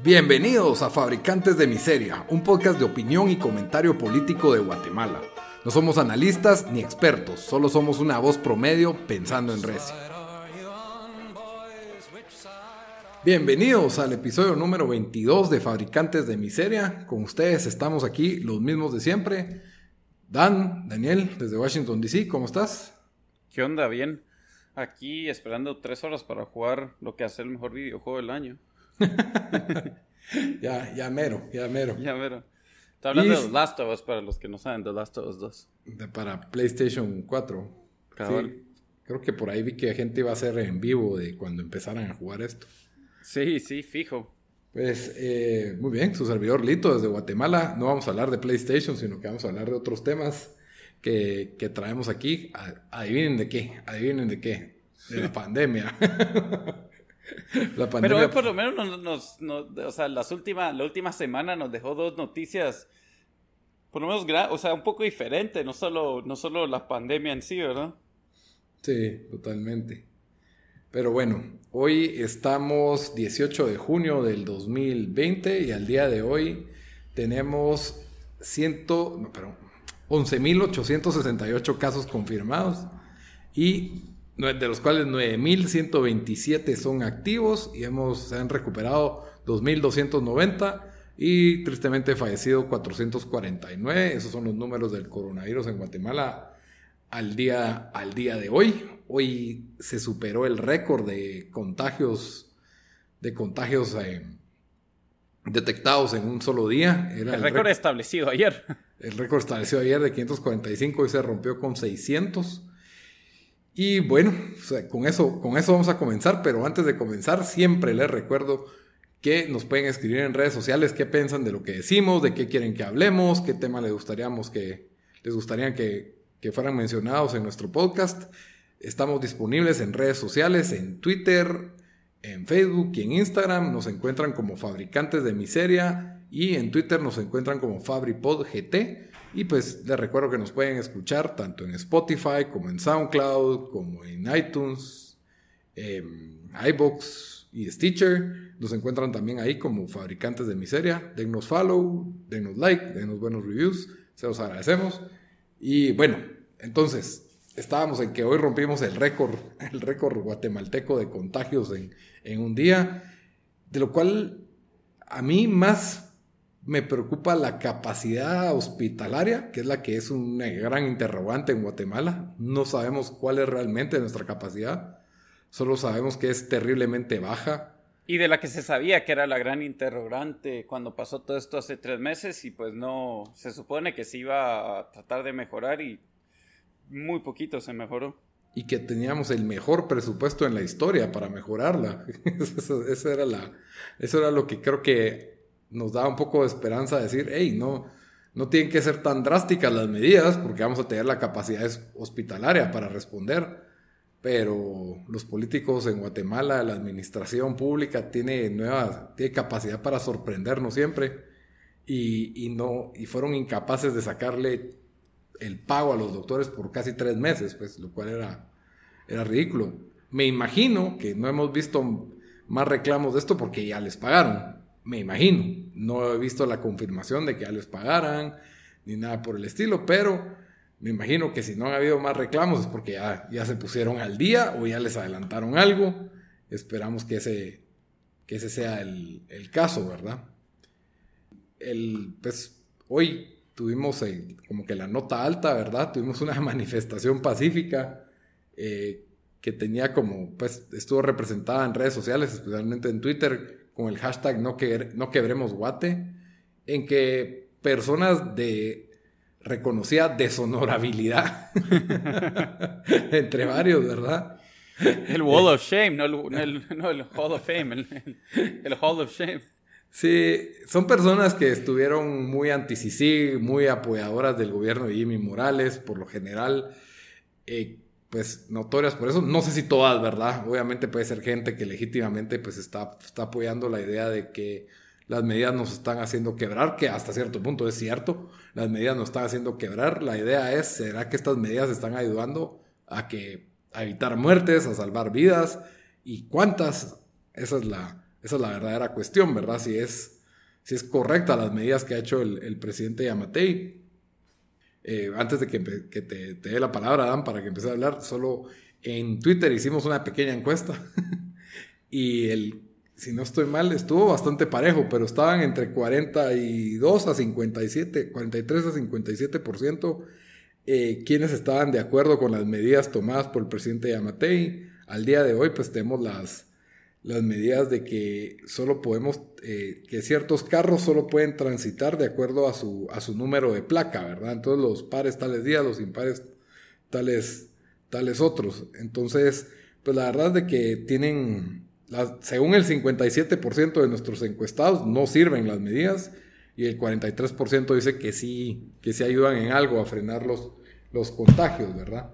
Bienvenidos a Fabricantes de Miseria, un podcast de opinión y comentario político de Guatemala. No somos analistas ni expertos, solo somos una voz promedio pensando en recio. Bienvenidos al episodio número 22 de Fabricantes de Miseria. Con ustedes estamos aquí, los mismos de siempre. Dan, Daniel, desde Washington, D.C., ¿cómo estás? ¿Qué onda? Bien. Aquí esperando tres horas para jugar lo que hace el mejor videojuego del año. ya, ya mero, ya mero. Ya mero. Está hablando de The Last of Us para los que no saben, The Last of Us 2. para PlayStation 4. creo que por ahí vi que gente iba a hacer en vivo de cuando empezaran a jugar esto. Sí, sí, fijo. Pues eh, muy bien, su servidor Lito desde Guatemala. No vamos a hablar de PlayStation, sino que vamos a hablar de otros temas que, traemos aquí. Adivinen de qué, adivinen de qué. De la pandemia. la pandemia. Pero hoy por lo menos nos, o sea, las últimas, la última semana nos dejó dos noticias, por lo menos, o sea, un poco diferente, no solo, no solo la pandemia en sí, ¿verdad? Sí, totalmente. Pero bueno, hoy estamos 18 de junio del 2020 y al día de hoy tenemos 11.868 casos confirmados y de los cuales 9.127 son activos y hemos, se han recuperado 2.290 y tristemente fallecido 449. Esos son los números del coronavirus en Guatemala al día, al día de hoy. Hoy se superó el récord de contagios, de contagios eh, detectados en un solo día. el, récord establecido ayer. El récord establecido ayer de 545 y se rompió con 600. Y bueno, con, eso, con eso vamos a comenzar, pero antes de comenzar siempre les recuerdo que nos pueden escribir en redes sociales qué piensan de lo que decimos, de qué quieren que hablemos, qué tema les gustaríamos que les gustaría que, que fueran mencionados en nuestro podcast. Estamos disponibles en redes sociales, en Twitter, en Facebook y en Instagram. Nos encuentran como Fabricantes de Miseria y en Twitter nos encuentran como FabriPodGT. Y pues les recuerdo que nos pueden escuchar tanto en Spotify como en SoundCloud, como en iTunes, iBox y Stitcher. Nos encuentran también ahí como Fabricantes de Miseria. Denos follow, denos like, denos buenos reviews. Se los agradecemos. Y bueno, entonces, estábamos en que hoy rompimos el récord, el récord guatemalteco de contagios en, en un día, de lo cual a mí más me preocupa la capacidad hospitalaria, que es la que es una gran interrogante en Guatemala. No sabemos cuál es realmente nuestra capacidad, solo sabemos que es terriblemente baja. Y de la que se sabía que era la gran interrogante cuando pasó todo esto hace tres meses y pues no, se supone que se iba a tratar de mejorar y muy poquito se mejoró. Y que teníamos el mejor presupuesto en la historia para mejorarla. eso, era la, eso era lo que creo que nos da un poco de esperanza de decir, hey, no, no tienen que ser tan drásticas las medidas porque vamos a tener la capacidad hospitalaria para responder. Pero los políticos en Guatemala, la administración pública tiene nueva, tiene capacidad para sorprendernos siempre y, y no, y fueron incapaces de sacarle el pago a los doctores por casi tres meses, pues, lo cual era, era ridículo. Me imagino que no hemos visto más reclamos de esto porque ya les pagaron. Me imagino. No he visto la confirmación de que ya les pagaran ni nada por el estilo, pero me imagino que si no ha habido más reclamos es porque ya, ya se pusieron al día o ya les adelantaron algo. Esperamos que ese, que ese sea el, el caso, ¿verdad? El, pues hoy tuvimos eh, como que la nota alta, ¿verdad? Tuvimos una manifestación pacífica eh, que tenía como, pues estuvo representada en redes sociales, especialmente en Twitter, con el hashtag no, que, no quebremos guate, en que personas de reconocida deshonorabilidad entre varios, ¿verdad? El Wall of Shame, no el, Hall of Fame, el Hall of Shame. Sí, son personas que estuvieron muy anti muy apoyadoras del gobierno de Jimmy Morales, por lo general, eh, pues notorias por eso. No sé si todas, ¿verdad? Obviamente puede ser gente que legítimamente pues está, está apoyando la idea de que las medidas nos están haciendo quebrar, que hasta cierto punto es cierto, las medidas nos están haciendo quebrar. La idea es, ¿será que estas medidas están ayudando a que a evitar muertes, a salvar vidas? ¿Y cuántas? Esa es la, esa es la verdadera cuestión, ¿verdad? Si es, si es correcta las medidas que ha hecho el, presidente Yamatei. Eh, antes de que, te, dé la palabra, Dan, para que empieces a hablar, solo en Twitter hicimos una pequeña encuesta y el, si no estoy mal, estuvo bastante parejo, pero estaban entre 42 a 57, 43 a 57% eh, quienes estaban de acuerdo con las medidas tomadas por el presidente Yamatei. Al día de hoy, pues tenemos las, las medidas de que solo podemos, eh, que ciertos carros solo pueden transitar de acuerdo a su, a su número de placa, ¿verdad? Entonces los pares tales días, los impares tales, tales otros. Entonces, pues la verdad es de que tienen, según el 57% de nuestros encuestados, no sirven las medidas y el 43% dice que sí, que sí ayudan en algo a frenar los, los contagios, ¿verdad?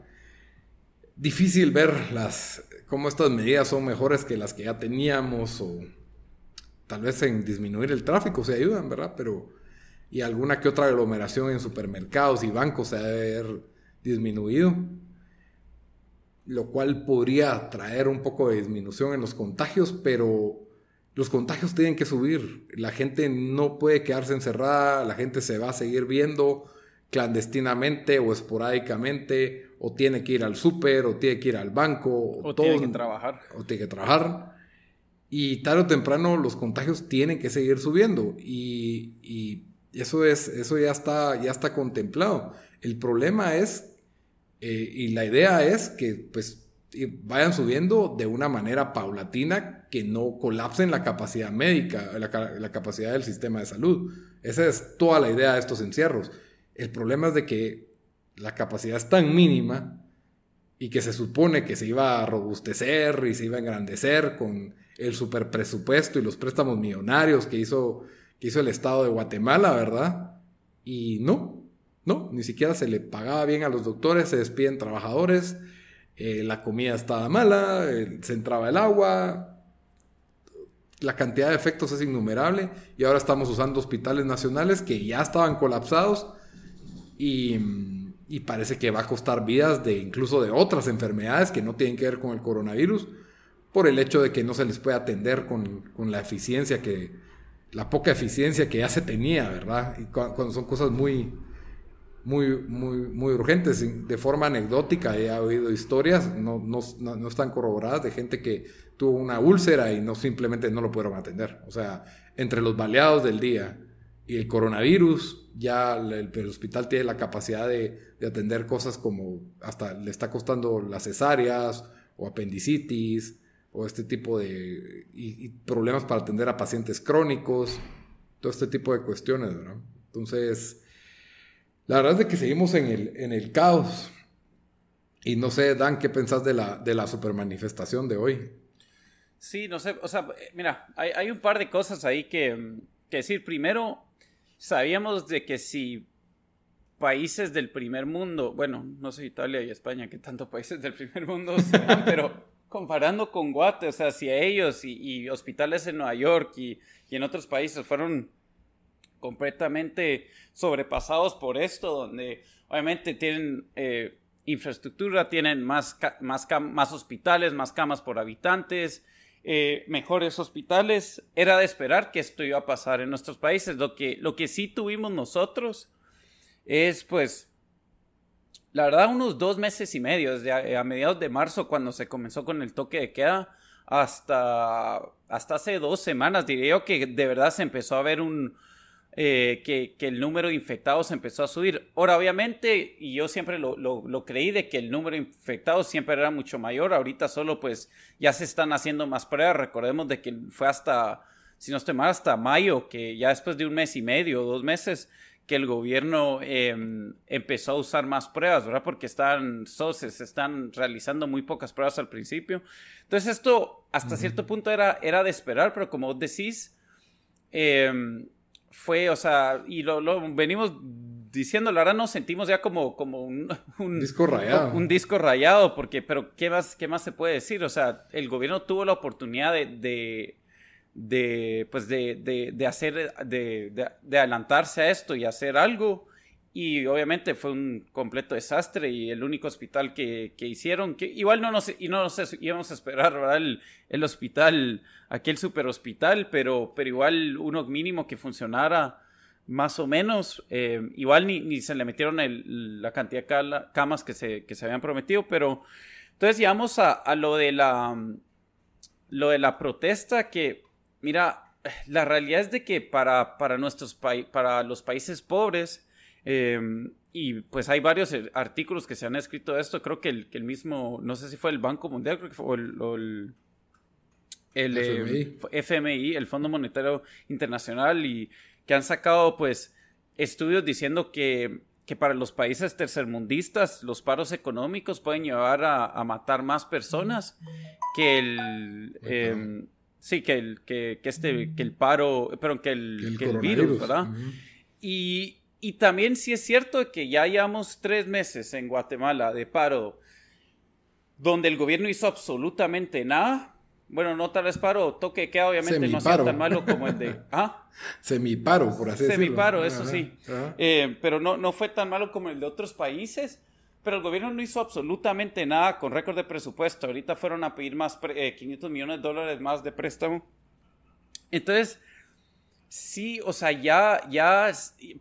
Difícil ver las, cómo estas medidas son mejores que las que ya teníamos o tal vez en disminuir el tráfico se ayudan, ¿verdad? Pero y alguna que otra aglomeración en supermercados y bancos se ha de haber disminuido, lo cual podría traer un poco de disminución en los contagios, pero los contagios tienen que subir. La gente no puede quedarse encerrada, la gente se va a seguir viendo clandestinamente o esporádicamente, o tiene que ir al súper, o tiene que ir al banco, o, tiene que trabajar. O tiene que trabajar. Y tarde o temprano los contagios tienen que seguir subiendo. Y, eso, es, eso ya, está, ya está contemplado. El problema es, eh, y la idea es que pues vayan subiendo de una manera paulatina que no colapsen la capacidad médica, la, capacidad del sistema de salud. Esa es toda la idea de estos encierros. El problema es de que la capacidad es tan mínima y que se supone que se iba a robustecer y se iba a engrandecer con el superpresupuesto y los préstamos millonarios que hizo, que hizo el Estado de Guatemala, ¿verdad? Y no, no, ni siquiera se le pagaba bien a los doctores, se despiden trabajadores, eh, la comida estaba mala, se entraba el agua, la cantidad de efectos es innumerable y ahora estamos usando hospitales nacionales que ya estaban colapsados y, parece que va a costar vidas de incluso de otras enfermedades que no tienen que ver con el coronavirus por el hecho de que no se les puede atender con, la eficiencia que, la poca eficiencia que ya se tenía, ¿verdad? Y cuando son cosas muy, muy, muy, muy urgentes. De forma anecdótica he oído historias, no, no, no, están corroboradas, de gente que tuvo una úlcera y no simplemente no lo pudieron atender. O sea, entre los baleados del día y el coronavirus, ya el, hospital tiene la capacidad de, de, atender cosas como hasta le está costando las cesáreas o apendicitis o este tipo de y, problemas para atender a pacientes crónicos, todo este tipo de cuestiones, ¿verdad? Entonces, la verdad es que seguimos en el, en el caos. Y no sé, Dan, ¿qué pensás de la, de la supermanifestación de hoy? Sí, no sé, o sea, mira, hay, hay un par de cosas ahí que, que, decir. Primero, sabíamos de que si países del primer mundo, bueno, no sé Italia y España, que tanto países del primer mundo pero comparando con Guate, o sea, si a ellos y, hospitales en Nueva York y, y en otros países fueron completamente sobrepasados por esto, donde obviamente tienen eh, infraestructura, tienen más, más, más hospitales, más camas por habitantes, eh, mejores hospitales. Era de esperar que esto iba a pasar en nuestros países. Lo que, lo que sí tuvimos nosotros es pues la verdad, unos dos meses y medio, desde a, a, mediados de marzo, cuando se comenzó con el toque de queda, hasta, hasta hace dos semanas, diría yo que de verdad se empezó a ver un, eh, que, el número de infectados empezó a subir. Ahora, obviamente, y yo siempre lo, lo, creí de que el número de infectados siempre era mucho mayor. Ahorita solo pues ya se están haciendo más pruebas. Recordemos de que fue hasta, si no estoy mal, hasta mayo, que ya después de un mes y medio, dos meses, que el gobierno em, empezó a usar más pruebas, ¿verdad? Porque están, se están realizando muy pocas pruebas al principio. Entonces esto hasta cierto punto era, era de esperar, pero como vos decís, eh, fue, o sea, y lo, venimos diciendo, la verdad nos sentimos ya como, como un, disco rayado. Un, disco rayado, porque, pero ¿qué más, ¿qué más se puede decir? O sea, el gobierno tuvo la oportunidad de, de, pues de, de, de hacer, de, de, adelantarse a esto y hacer algo, y obviamente fue un completo desastre y el único hospital que, que hicieron, que igual no nos, y no nos íbamos a esperar, ¿verdad? El, el hospital, aquel super hospital, pero, pero igual uno mínimo que funcionara más o menos. Eh, igual ni, ni, se le metieron la cantidad de camas que se, que se habían prometido, pero entonces llegamos a, a lo de la lo de la protesta que, mira, la realidad es de que para, para nuestros para los países pobres, Em, y pues hay varios eh, artículos que se han escrito de esto. Creo que el, que el mismo, no sé si fue el Banco Mundial, creo que fue el, el, el FMI. Em, el Fondo Monetario Internacional, y que han sacado pues estudios diciendo que, que para los países tercermundistas los paros económicos pueden llevar a, matar más personas que el... Em, sí, que el, que, que, este, que el paro, pero que el, que el, virus, ¿verdad? Y, y también sí es cierto que ya llevamos tres meses en Guatemala de paro, donde el gobierno hizo absolutamente nada. Bueno, no tal vez paro, toque que obviamente no sea tan malo como el de... ¿ah? Semiparo, por así decirlo. Semiparo, eso sí. Eh, pero no, no fue tan malo como el de otros países. Pero el gobierno no hizo absolutamente nada con récord de presupuesto. Ahorita fueron a pedir más, 500 eh, millones de dólares más de préstamo. Entonces, Sí, o sea, ya, ya,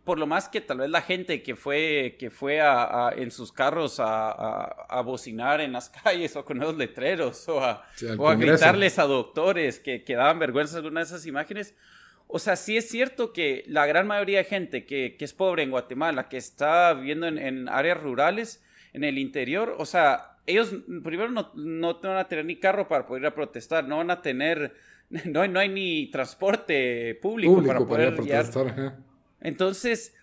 por lo más que tal vez la gente que fue, que fue a, en sus carros a, a, bocinar en las calles o con esos letreros o a, o a gritarles a doctores que, que daban vergüenza algunas de esas imágenes. O sea, sí es cierto que la gran mayoría de gente que, que es pobre en Guatemala, que está viviendo en, en, áreas rurales, en el interior, o sea, ellos primero no, no van a tener ni carro para poder ir a protestar, no van a tener no, hay, no hay ni transporte público, para poder protestar. Entonces,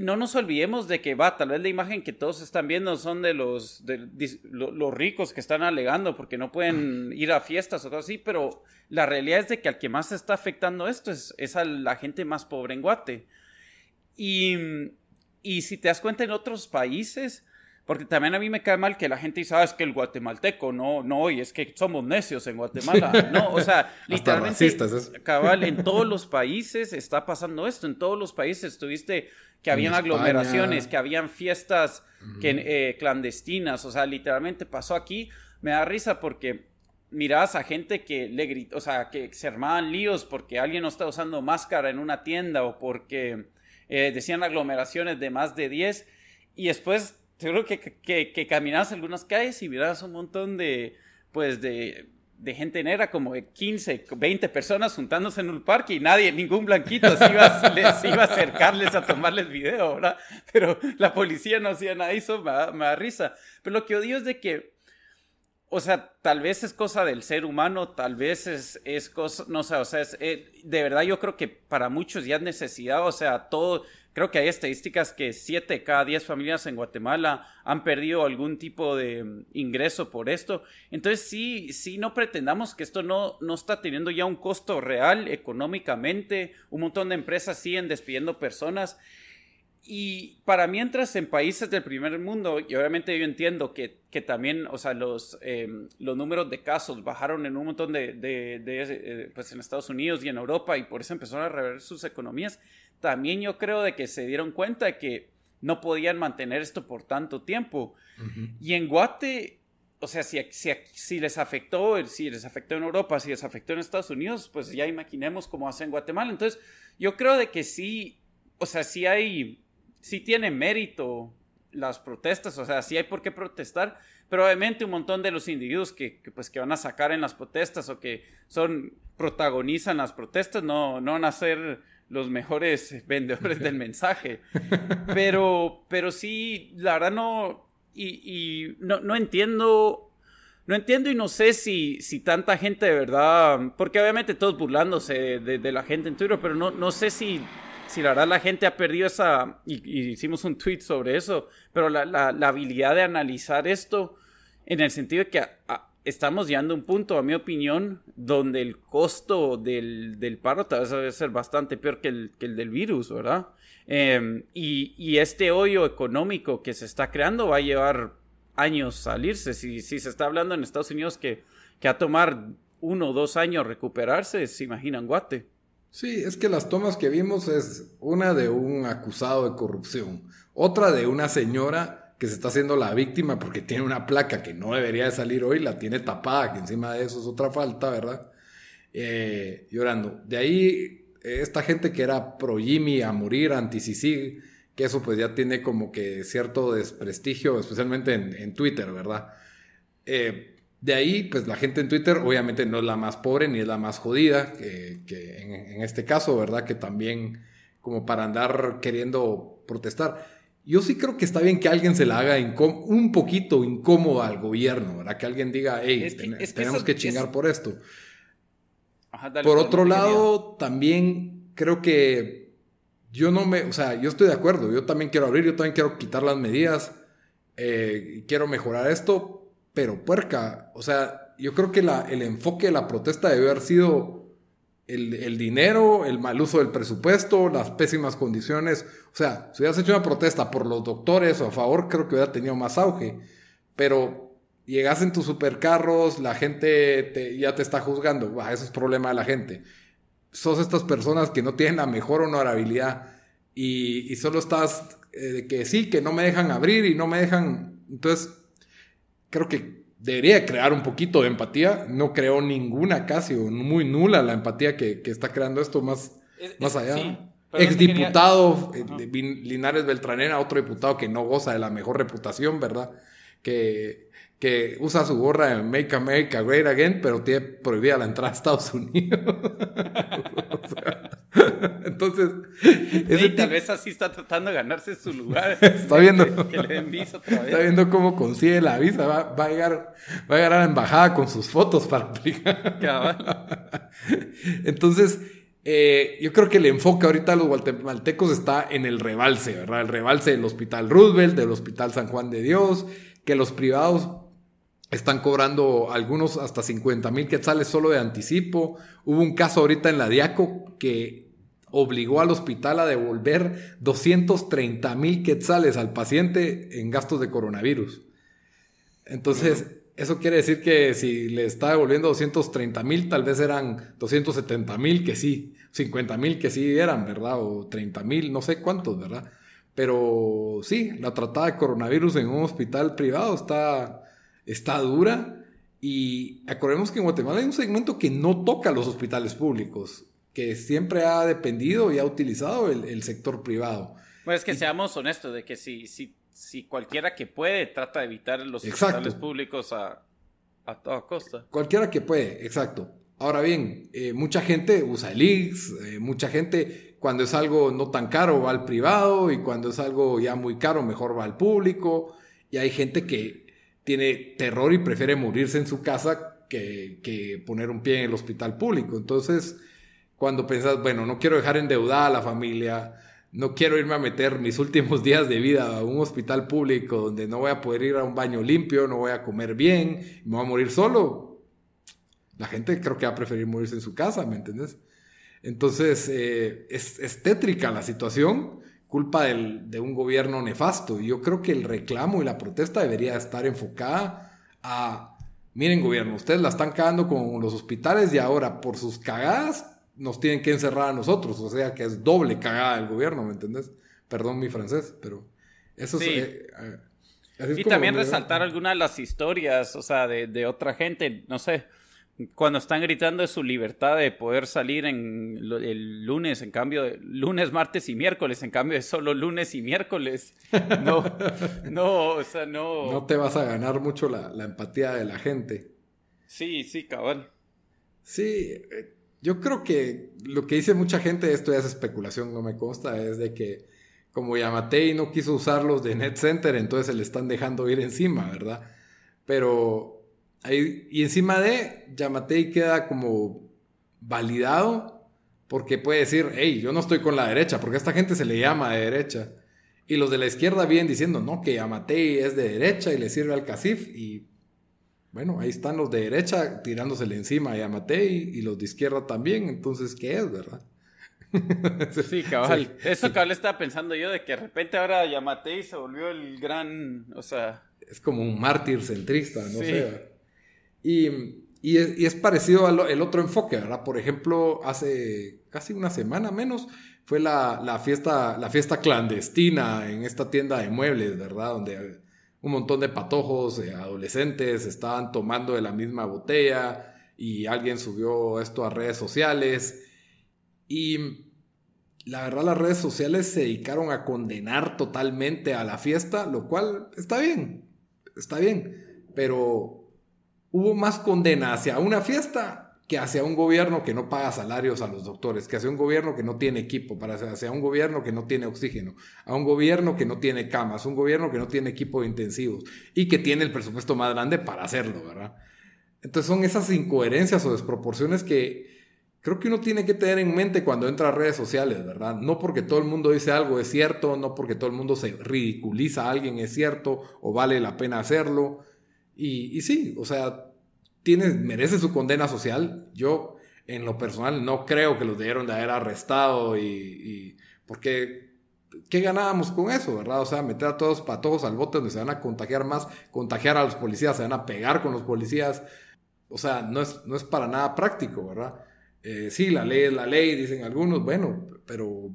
no nos olvidemos de que va, tal vez la imagen que todos están viendo son de los, de, los ricos que están alegando porque no pueden ir a fiestas o cosas así, pero la realidad es de que al que más está afectando esto es, es a la gente más pobre en Guate. Y, y si te das cuenta en otros países, porque también a mí me cae mal que la gente dice, ah, es que el guatemalteco, no, no, y es que somos necios en Guatemala. No, o sea, literalmente, cabal, en todos los países está pasando esto. En todos los países tuviste que habían aglomeraciones, que habían fiestas que, eh, clandestinas. O sea, literalmente pasó aquí. Me da risa porque mirás a gente que le gritó, o sea, que se armaban líos porque alguien no está usando máscara en una tienda o porque eh, decían aglomeraciones de más de 10 y después seguro que, que, que caminas algunas calles y miras un montón de, pues, de, de gente negra, como de 15, 20 personas juntándose en un parque y nadie, ningún blanquito se iba, les iba a acercarles a tomarles video, ¿verdad? Pero la policía no hacía nada, eso me da, me da risa. Pero lo que odio es de que, o sea, tal vez es cosa del ser humano, tal vez es, es cosa, no sé, o sea, es, eh, de verdad yo creo que para muchos ya es necesidad, o sea, todo, Creo que hay estadísticas que 7 cada 10 familias en Guatemala han perdido algún tipo de mm, ingreso por esto. Entonces sí, sí no pretendamos que esto no, no está teniendo ya un costo real económicamente. Un montón de empresas siguen despidiendo personas. Y para mientras en países del primer mundo, y obviamente yo entiendo que, que también, o sea, los, em, los números de casos bajaron en un montón de, de, de, eh, pues en Estados Unidos y en Europa y por eso empezaron a rever sus economías también yo creo de que se dieron cuenta de que no podían mantener esto por tanto tiempo. Y en Guate, o sea, si, si, les afectó, si les afectó en Europa, si les afectó en Estados Unidos, pues ya imaginemos cómo hace en Guatemala. Entonces, yo creo de que sí, o sea, sí hay, sí tiene mérito las protestas, o sea, sí hay por qué protestar, pero obviamente un montón de los individuos que, pues, que van a sacar en las protestas o que son, protagonizan las protestas, no, no van a ser los mejores vendedores del mensaje. Pero, pero sí, la verdad no, y, no, no, entiendo, no entiendo y no sé si, si tanta gente de verdad, porque obviamente todos burlándose de, la gente en Twitter, pero no, no sé si, si la verdad la gente ha perdido esa, y, hicimos un tweet sobre eso, pero la, la, habilidad de analizar esto en el sentido de que estamos llegando a un punto, a mi opinión, donde el costo del, del paro tal vez debe ser bastante peor que el, que el del virus, ¿verdad? Em, y, y, este hoyo económico que se está creando va a llevar años salirse. Si, si se está hablando en Estados Unidos que, que va a tomar uno o dos años recuperarse, se imaginan Guate. Sí, es que las tomas que vimos es una de un acusado de corrupción, otra de una señora que se está haciendo la víctima porque tiene una placa que no debería de salir hoy, la tiene tapada, que encima de eso es otra falta, ¿verdad? Eh, llorando. De ahí, esta gente que era pro Jimmy a morir, anti -Cicig, que eso pues ya tiene como que cierto desprestigio, especialmente en, Twitter, ¿verdad? Eh, de ahí, pues la gente en Twitter obviamente no es la más pobre ni es la más jodida, que, en, este caso, ¿verdad? Que también como para andar queriendo protestar. Yo sí creo que está bien que alguien se la haga un poquito incómodo al gobierno, ¿verdad? Que alguien diga, hey, tenemos que chingar por esto. por otro lado, también creo que yo no me, o sea, yo estoy de acuerdo, yo también quiero abrir, yo también quiero quitar las medidas, eh, quiero mejorar esto, pero puerca, o sea, yo creo que el enfoque de la protesta debe haber sido el, dinero, el mal uso del presupuesto, las pésimas condiciones. O sea, si hubieras hecho una protesta por los doctores o a favor, creo que hubiera tenido más auge. Pero llegas en tus supercarros, la gente ya te está juzgando. eso es problema de la gente. Sos estas personas que no tienen la mejor honorabilidad y, solo estás eh, que sí, que no me dejan abrir y no me dejan. Entonces, creo que debería crear un poquito de empatía. No creó ninguna casi, o muy nula la empatía que, está creando esto más, más allá. Exdiputado eh, Linares Beltranena, otro diputado que no goza de la mejor reputación, ¿verdad? Que, que usa su gorra en Make America Great Again, pero tiene prohibida la entrada a Estados Unidos. Entonces, tal vez así está tratando de ganarse su lugar. está viendo, Está viendo cómo consigue la visa. Va, a llegar, va a llegar a la embajada con sus fotos para aplicar. Entonces, eh, yo creo que el enfoque ahorita de los guatemaltecos está en el rebalse, ¿verdad? El rebalse del Hospital Roosevelt, del Hospital San Juan de Dios, que los privados están cobrando algunos hasta 50 mil quetzales solo de anticipo. Hubo un caso ahorita en la Diaco que obligó al hospital a devolver 230 mil quetzales al paciente en gastos de coronavirus. Entonces, eso quiere decir que si le está devolviendo 230 mil, tal vez eran 270 mil que sí, 50 mil que sí eran, ¿verdad? O 30 mil, no sé cuántos, ¿verdad? Pero sí, la tratada de coronavirus en un hospital privado está está dura. Y acordemos que en Guatemala hay un segmento que no toca los hospitales públicos, que siempre ha dependido y ha utilizado el, sector privado. Bueno, es que seamos honestos, de que si, si, si cualquiera que puede trata de evitar los hospitales públicos a, a toda costa. Cualquiera que puede, exacto. Ahora bien, eh, mucha gente usa el IX, eh, mucha gente cuando es algo no tan caro va al privado y cuando es algo ya muy caro mejor va al público. Y hay gente que tiene terror y prefiere morirse en su casa que, poner un pie en el hospital público. Entonces, cuando pensás, bueno, no quiero dejar endeudada a la familia, no quiero irme a meter mis últimos días de vida a un hospital público donde no voy a poder ir a un baño limpio, no voy a comer bien, me voy a morir solo. La gente creo que va a preferir morirse en su casa, ¿me entiendes? Entonces, eh, es, es tétrica la situación culpa de un gobierno nefasto. Y yo creo que el reclamo y la protesta debería estar enfocada a, miren gobierno, ustedes la están cagando con los hospitales y ahora por sus cagadas nos tienen que encerrar a nosotros. O sea que es doble cagada del gobierno, ¿me entendés? Perdón mi francés, pero eso es... Eh, eh, y también resaltar algunas de las historias, o sea, de, de otra gente, no sé cuando están gritando de su libertad de poder salir en el lunes, en cambio de lunes, martes y miércoles, en cambio de solo lunes y miércoles. No, no, o sea, no. No te vas a ganar mucho la, empatía de la gente. Sí, sí, cabal. Sí, eh, yo creo que lo que dice mucha gente, esto ya es especulación, no me consta, es de que como Yamatei no quiso usarlos de Net Center, entonces se le están dejando ir encima, ¿verdad? Pero y encima de, Yamatei queda como validado porque puede decir, hey, yo no estoy con la derecha, porque a esta gente se le llama de derecha. Y los de la izquierda vienen diciendo, no, que Yamatei es de derecha y le sirve al CACIF. Y bueno, ahí están los de derecha tirándosele encima a Yamatei y los de izquierda también. Entonces, ¿qué es, verdad? sí, cabal. Eso cabal estaba pensando yo, de que de repente ahora Yamatei se volvió el gran, o sea... Es como un mártir centrista, no sé. Y Y es, parecido al el otro enfoque, ¿verdad? Por ejemplo, hace casi una semana menos fue la, fiesta, la fiesta clandestina en esta tienda de muebles, ¿verdad? Donde un montón de patojos, eh, adolescentes, estaban tomando de la misma botella y alguien subió esto a redes sociales. Y la verdad las redes sociales se dedicaron a condenar totalmente a la fiesta, lo cual está bien, está bien, pero hubo más condena hacia una fiesta que hacia un gobierno que no paga salarios a los doctores, que hacia un gobierno que no tiene equipo, para hacia un gobierno que no tiene oxígeno, a un gobierno que no tiene camas, un gobierno que no tiene equipo de intensivos y que tiene el presupuesto más grande para hacerlo, ¿verdad? Entonces son esas incoherencias o desproporciones que creo que uno tiene que tener en mente cuando entra a redes sociales, ¿verdad? No porque todo el mundo dice algo es cierto, no porque todo el mundo se ridiculiza a alguien es cierto o vale la pena hacerlo y, sí, o sea, tiene, merece su condena social. Yo, en lo personal, no creo que los debieron de haber arrestado y, porque ¿qué ganábamos con eso, verdad? O sea, meter a todos patojos al bote donde se van a contagiar más, contagiar a los policías, se van a pegar con los policías. O sea, no es, no es para nada práctico, ¿verdad? Eh, sí, la ley es la ley, dicen algunos, bueno, pero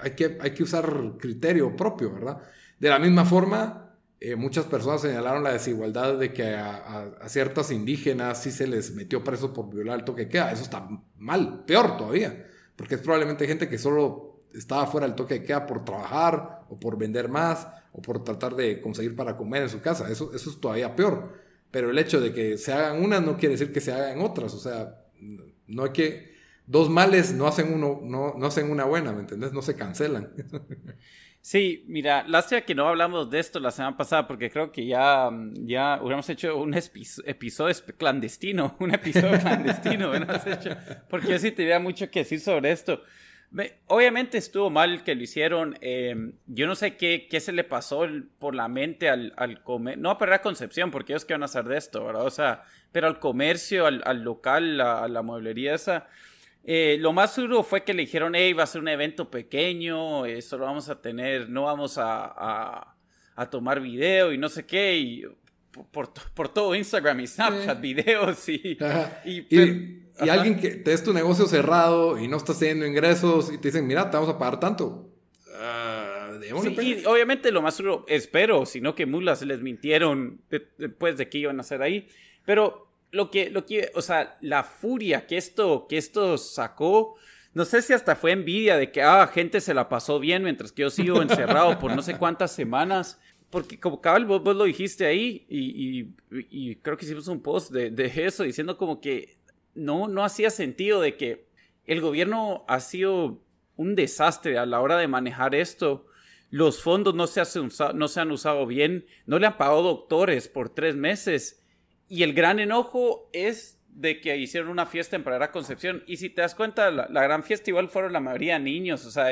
hay que, hay que usar criterio propio, ¿verdad? De la misma forma, eh, muchas personas señalaron la desigualdad de que a, ciertas indígenas sí se les metió preso por violar el toque de queda. Eso está mal, peor todavía, porque es probablemente gente que solo estaba fuera del toque de queda por trabajar o por vender más o por tratar de conseguir para comer en su casa. Eso, eso es todavía peor. Pero el hecho de que se hagan unas no quiere decir que se hagan otras. O sea, no hay que... Dos males no hacen, uno, no, no hacen una buena, ¿me entendés? No se cancelan. Sí, mira, lástima que no hablamos de esto la semana pasada porque creo que ya, ya hubiéramos hecho un episodio clandestino, un episodio clandestino, porque yo sí tenía mucho que decir sobre esto. Obviamente estuvo mal que lo hicieron. Em, yo no sé qué, qué se le pasó por la mente al, al comer. No a perder Concepción, porque ellos que van a hacer de esto, ¿verdad? O sea, pero al comercio, al, al local, a, la mueblería esa. Eh, lo más duro fue que le dijeron, hey, va a ser un evento pequeño, eh, solo vamos a tener, no vamos a, a, tomar video y no sé qué, y por, por todo Instagram y Snapchat, videos y... Y, alguien que te es tu negocio cerrado y no estás teniendo ingresos y te dicen, mira, te vamos a pagar tanto. Uh, y obviamente lo más duro, espero, sino que mulas les mintieron después de que iban a hacer ahí, pero lo que, lo que, o sea, la furia que esto, que esto sacó, no sé si hasta fue envidia de que, ah, gente se la pasó bien mientras que yo sigo encerrado por no sé cuántas semanas. Porque como cabal, vos, lo dijiste ahí y, y, creo que hicimos un post de, de, eso diciendo como que no, no hacía sentido de que el gobierno ha sido un desastre a la hora de manejar esto. Los fondos no se, hacen, no se han usado bien, no le han pagado doctores por tres meses y el gran enojo es de que hicieron una fiesta en Pradera Concepción. Y si te das cuenta, la, gran fiesta igual fueron la mayoría niños. O sea,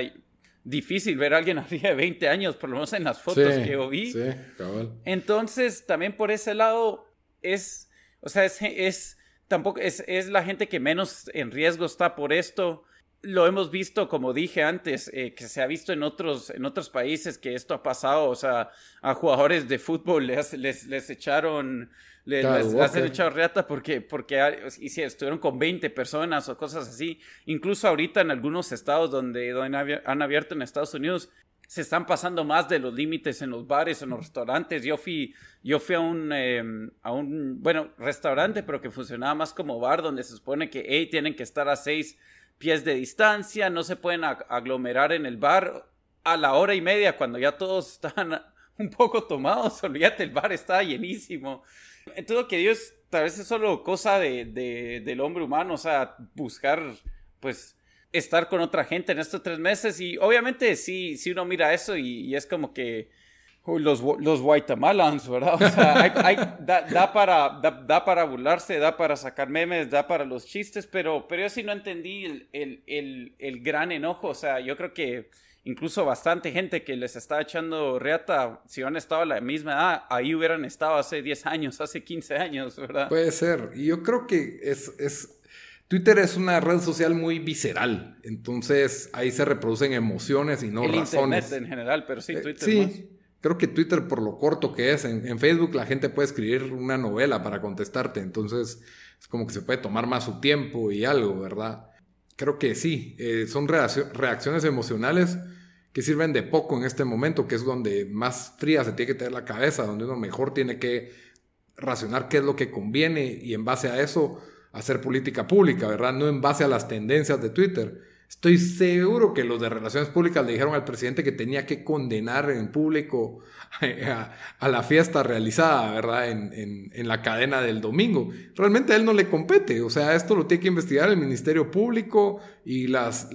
difícil ver a alguien arriba de 20 años, por lo menos en las fotos que yo vi. Sí, cabal. Entonces, también por ese lado, es, o sea, es, es tampoco, es, es, la gente que menos en riesgo está por esto. Lo hemos visto, como dije antes, eh, que se ha visto en otros, en otros países que esto ha pasado. O sea, a jugadores de fútbol les, les, les echaron le, hacen echado reata porque, porque y si estuvieron con 20 personas o cosas así. Incluso ahorita en algunos estados donde, donde han abierto en Estados Unidos, se están pasando más de los límites en los bares, en los restaurantes. Yo fui, yo fui a un, em, a un, bueno, restaurante, pero que funcionaba más como bar, donde se supone que hey, tienen que estar a seis pies de distancia, no se pueden aglomerar en el bar a la hora y media, cuando ya todos están un poco tomados, olvídate, el bar está llenísimo. Entonces lo que Dios tal vez es solo cosa de, del hombre humano, o sea, buscar, pues, estar con otra gente en estos tres meses. Y obviamente sí, sí uno mira eso y, es como que los, los Guatemalans, ¿verdad? O sea, hay, da, para, da, para burlarse, da para sacar memes, da para los chistes, pero, pero yo sí no entendí el, el, el, el gran enojo. O sea, yo creo que incluso bastante gente que les está echando reata, si hubieran estado a la misma edad, ahí hubieran estado hace 10 años, hace 15 años, ¿verdad? Puede ser. Y yo creo que es, es... Twitter es una red social muy visceral, entonces ahí se reproducen emociones y no El razones. Internet en general, pero sí, eh, Twitter sí, creo que Twitter, por lo corto que es, en, Facebook la gente puede escribir una novela para contestarte, entonces es como que se puede tomar más su tiempo y algo, ¿verdad? Creo que sí, eh, son reacciones emocionales que sirven de poco en este momento, que es donde más fría se tiene que tener la cabeza, donde uno mejor tiene que racionar qué es lo que conviene y en base a eso hacer política pública, ¿verdad? No en base a las tendencias de Twitter. Estoy seguro que los de Relaciones Públicas le dijeron al presidente que tenía que condenar en público a, la fiesta realizada, ¿verdad? En, la cadena del domingo. Realmente a él no le compete, o sea, esto lo tiene que investigar el Ministerio Público y las,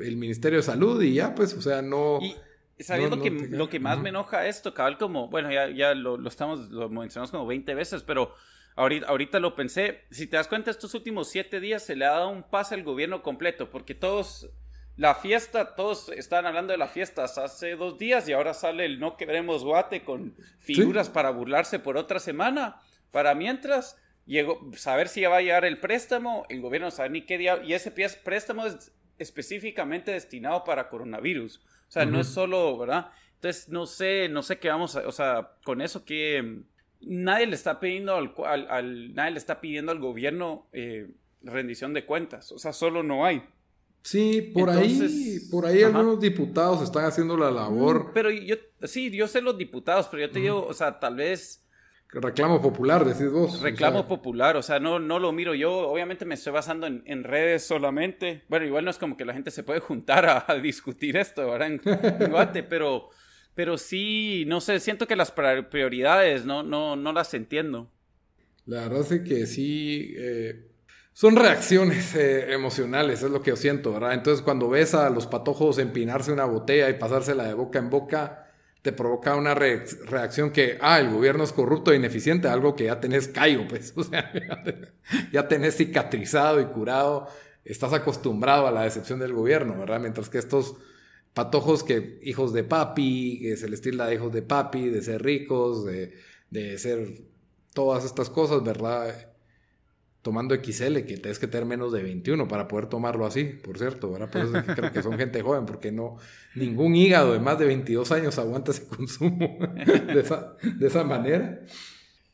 el Ministerio de Salud y ya, pues, o sea, no... Y sabiendo que lo que más me enoja esto, cabal, como, bueno, ya, ya lo, lo, estamos, lo mencionamos como 20 veces, pero Ahorita, ahorita lo pensé, si te das cuenta, estos últimos siete días se le ha dado un pase al gobierno completo, porque todos, la fiesta, todos están hablando de la fiesta hace dos días y ahora sale el no queremos guate con figuras para burlarse por otra semana. Para mientras, llegó, saber si va a llegar el préstamo, el gobierno no sabe ni qué día, y ese préstamo es específicamente destinado para coronavirus. O sea, no es solo, ¿verdad? Entonces, no sé, no sé qué vamos a, o sea, con eso que nadie le está pidiendo al, al, nadie le está pidiendo al gobierno eh, rendición de cuentas. O sea, solo no hay. Sí, por ahí, por ahí algunos diputados están haciendo la labor. Mm, pero yo, sí, yo sé los diputados, pero yo te digo, o sea, tal vez. Reclamo popular, decís vos. Reclamo popular, o sea, no, no lo miro yo. Obviamente me estoy basando en, redes solamente. Bueno, igual no es como que la gente se puede juntar a, discutir esto, ¿verdad? En, en Guate, pero pero sí, no sé, siento que las prioridades no, no, no las entiendo. La verdad es que sí, eh, son reacciones eh, emocionales, es lo que yo siento, ¿verdad? Entonces cuando ves a los patojos empinarse una botella y pasársela de boca en boca, te provoca una reacción que, ah, el gobierno es corrupto e ineficiente, algo que ya tenés callo, pues, o sea, ya tenés cicatrizado y curado, estás acostumbrado a la decepción del gobierno, ¿verdad? Mientras que estos patojos que hijos de papi, que se les tilda de hijos de papi, de ser ricos, de, de ser todas estas cosas, ¿verdad? Tomando XL, que tienes que tener menos de 21 para poder tomarlo así, por cierto, ¿verdad? Por creo que son gente joven, porque no, ningún hígado de más de 22 años aguanta ese consumo de esa, de esa manera.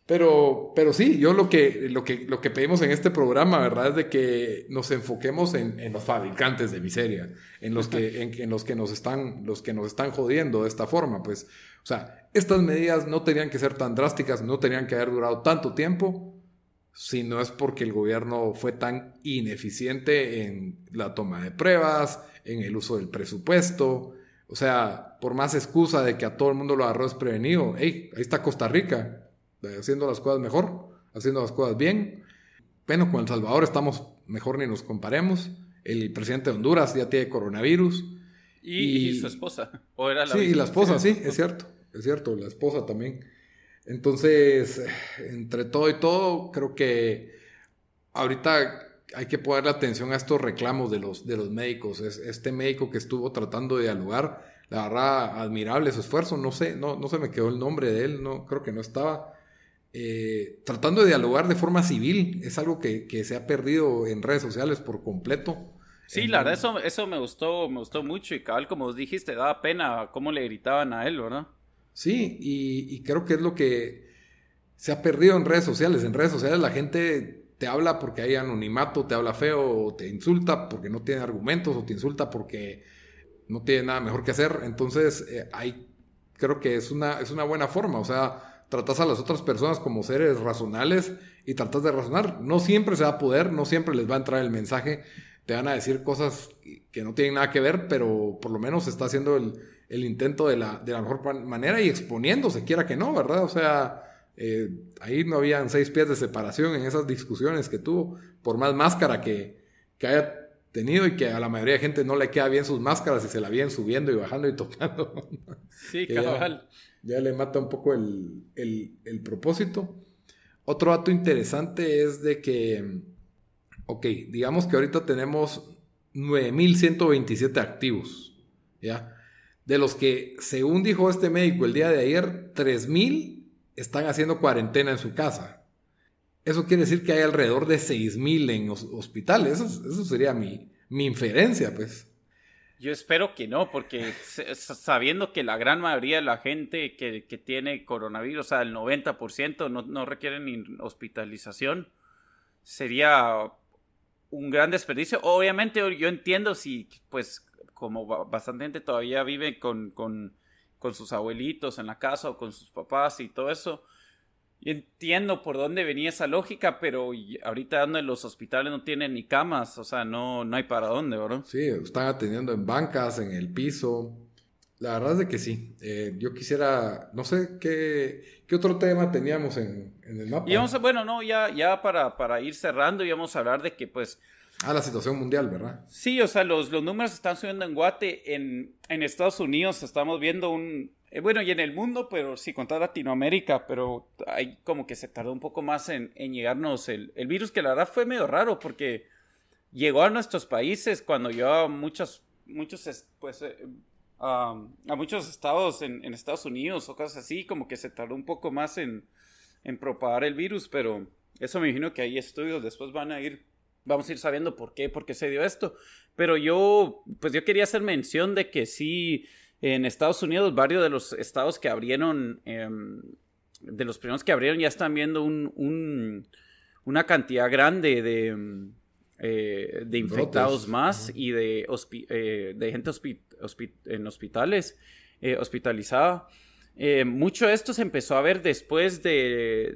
Pero, pero sí, yo lo que, lo, que, lo que pedimos en este programa, ¿verdad? Es de que nos enfoquemos en, en los fabricantes de miseria, en los, que, en, los, que nos están, los que nos están jodiendo de esta forma. Pues, o sea, estas medidas no tenían que ser tan drásticas, no tenían que haber durado tanto tiempo, si no es porque el gobierno fue tan ineficiente en la toma de pruebas, en el uso del presupuesto. O sea, por más excusa de que a todo el mundo lo agarró desprevenido, hey, ahí está Costa Rica, haciendo las cosas mejor, haciendo las cosas bien. Bueno, con El Salvador estamos mejor ni nos comparemos. El presidente de Honduras ya tiene coronavirus. Y, su esposa. ¿O era la sí, y la esposa, sí, es cierto. Es cierto, la esposa también. Entonces, entre todo y todo, creo que ahorita hay que ponerle atención a estos reclamos de los, de los médicos. Es, este médico que estuvo tratando de dialogar, la verdad, admirable su esfuerzo. No sé, no, no se me quedó el nombre de él, no, creo que no estaba. Eh, tratando de dialogar de forma civil. Es algo que, se ha perdido en redes sociales por completo. Sí, la verdad, eso, eso me gustó, me gustó mucho y cabal, como dijiste, daba pena cómo le gritaban a él, ¿verdad? Sí, y, creo que es lo que se ha perdido en redes sociales. En redes sociales la gente te habla porque hay anonimato, te habla feo, te insulta porque no tiene argumentos, o te insulta porque no tiene nada mejor que hacer. Entonces, eh, ahí creo que es una, es una buena forma. O sea, tratas a las otras personas como seres racionales y tratas de razonar. No siempre se va a poder, no siempre les va a entrar el mensaje, te van a decir cosas que no tienen nada que ver, pero por lo menos se está haciendo el, intento de la, de la, mejor manera y exponiéndose, quiera que no, ¿verdad? O sea, eh, ahí no habían seis pies de separación en esas discusiones que tuvo, por más máscara que, que haya tenido y que a la mayoría de gente no le queda bien sus máscaras y se la vienen subiendo y bajando y tocando. Sí, cabal ya le mata un poco el, propósito. Otro dato interesante es de que, ok, digamos que ahorita tenemos 9.127 activos, ¿ya? De los que, según dijo este médico el día de ayer, 3.000 están haciendo cuarentena en su casa. Eso quiere decir que hay alrededor de 6.000 en hospitales. Eso, eso sería mi, mi inferencia, pues. Yo espero que no, porque sabiendo que la gran mayoría de la gente que, tiene coronavirus, o sea, el 90% no, no requiere ni hospitalización, sería un gran desperdicio. Obviamente yo entiendo si, pues, como bastante gente todavía vive con, con, con sus abuelitos en la casa o con sus papás y todo eso, entiendo por dónde venía esa lógica, pero ahorita en los hospitales no tienen ni camas, o sea, no, no hay para dónde, ¿verdad? Sí, están atendiendo en bancas, en el piso. La verdad es de que sí. Eh, yo quisiera, no sé qué, qué otro tema teníamos en, el mapa. Y vamos a, bueno, no, ya, ya para, para ir cerrando, íbamos a hablar de que pues... Ah, la situación mundial, ¿verdad? Sí, o sea, los, los números están subiendo en Guate. En, en Estados Unidos estamos viendo un, eh, bueno, y en el mundo, pero sí, contra Latinoamérica, pero hay como que se tardó un poco más en, llegarnos el, virus, que la verdad fue medio raro porque llegó a nuestros países cuando yo a muchos, muchos, pues, eh, a muchos estados en, Estados Unidos o cosas así, como que se tardó un poco más en, en propagar el virus, pero eso me imagino que hay estudios, después van a ir, vamos a ir sabiendo por qué, por qué se dio esto. Pero yo, pues yo quería hacer mención de que sí en Estados Unidos, varios de los estados que abrieron, em, de los primeros que abrieron, ya están viendo un, una cantidad grande de, em, eh, de infectados más y de, eh, de gente en hospitales, eh, hospitalizada. mucho de esto se empezó a ver después de,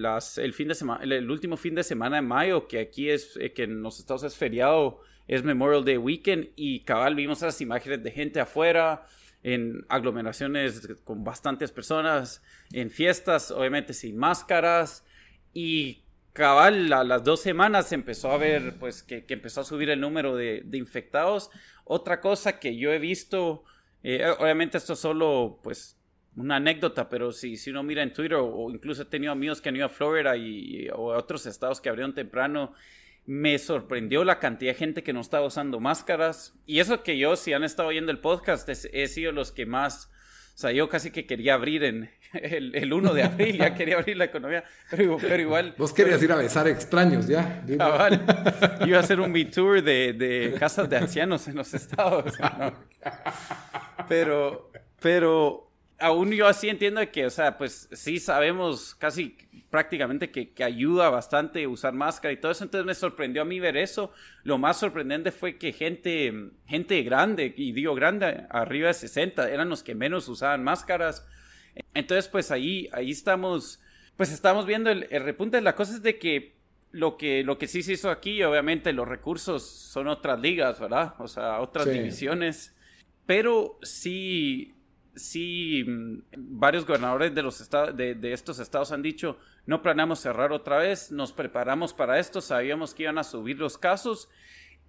las, el, fin de semana, el, último fin de semana de mayo, que aquí es, que en los estados es feriado es Memorial Day Weekend y cabal vimos esas imágenes de gente afuera, en aglomeraciones con bastantes personas, en fiestas, obviamente sin máscaras y cabal a las dos semanas empezó a ver pues que, empezó a subir el número de, infectados. Otra cosa que yo he visto, eh, obviamente esto es solo pues una anécdota, pero si, si uno mira en Twitter o, incluso he tenido amigos que han ido a Florida y, o a otros estados que abrieron temprano me sorprendió la cantidad de gente que no estaba usando máscaras. Y eso que yo, si han estado oyendo el podcast, he, sido los que más... O sea, yo casi que quería abrir en el, 1 de abril, ya quería abrir la economía, pero, igual... Vos querías ir a besar extraños ya. Iba a hacer un B-Tour de, de, casas de ancianos en los estados. Pero, pero aún yo así entiendo que, o sea, pues sí sabemos casi prácticamente que, ayuda bastante usar máscara y todo eso. Entonces me sorprendió a mí ver eso. Lo más sorprendente fue que gente, gente grande, y digo grande, arriba de 60, eran los que menos usaban máscaras. Entonces, pues ahí, ahí estamos, pues estamos viendo el, repunte. La cosa es de que lo que, lo que sí se hizo aquí, obviamente los recursos son otras ligas, ¿verdad? O sea, otras divisiones. Pero sí, sí, mm, varios gobernadores de, los estados, de, estos estados han dicho, no planeamos cerrar otra vez, nos preparamos para esto, sabíamos que iban a subir los casos.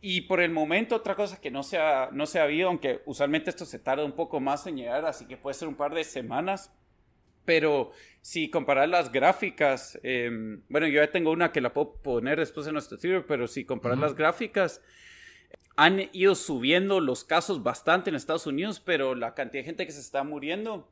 Y por el momento, otra cosa que no se ha, no se ha habido, aunque usualmente esto se tarda un poco más en llegar, así que puede ser un par de semanas. Pero si comparar las gráficas, em, bueno, yo ya tengo una que la puedo poner después en nuestro Twitter, pero si comparar las gráficas, han ido subiendo los casos bastante en Estados Unidos, pero la cantidad de gente que se está muriendo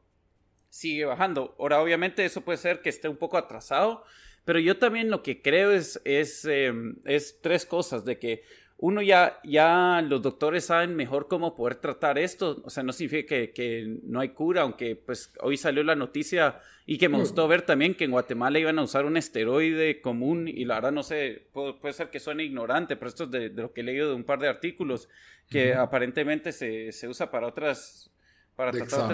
sigue bajando. Ahora, obviamente, eso puede ser que esté un poco atrasado, pero yo también lo que creo es, es, em, es tres cosas, de que uno ya, ya los doctores saben mejor cómo poder tratar esto. O sea, no significa que, que, no hay cura, aunque pues hoy salió la noticia y que me mm. gustó ver también que en Guatemala iban a usar un esteroide común y la verdad no sé, puede, ser que suene ignorante, pero esto es de, lo que he leído de un par de artículos que aparentemente se, se, usa para otras... Para tratar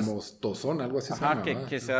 algo así. Ajá, que, que, se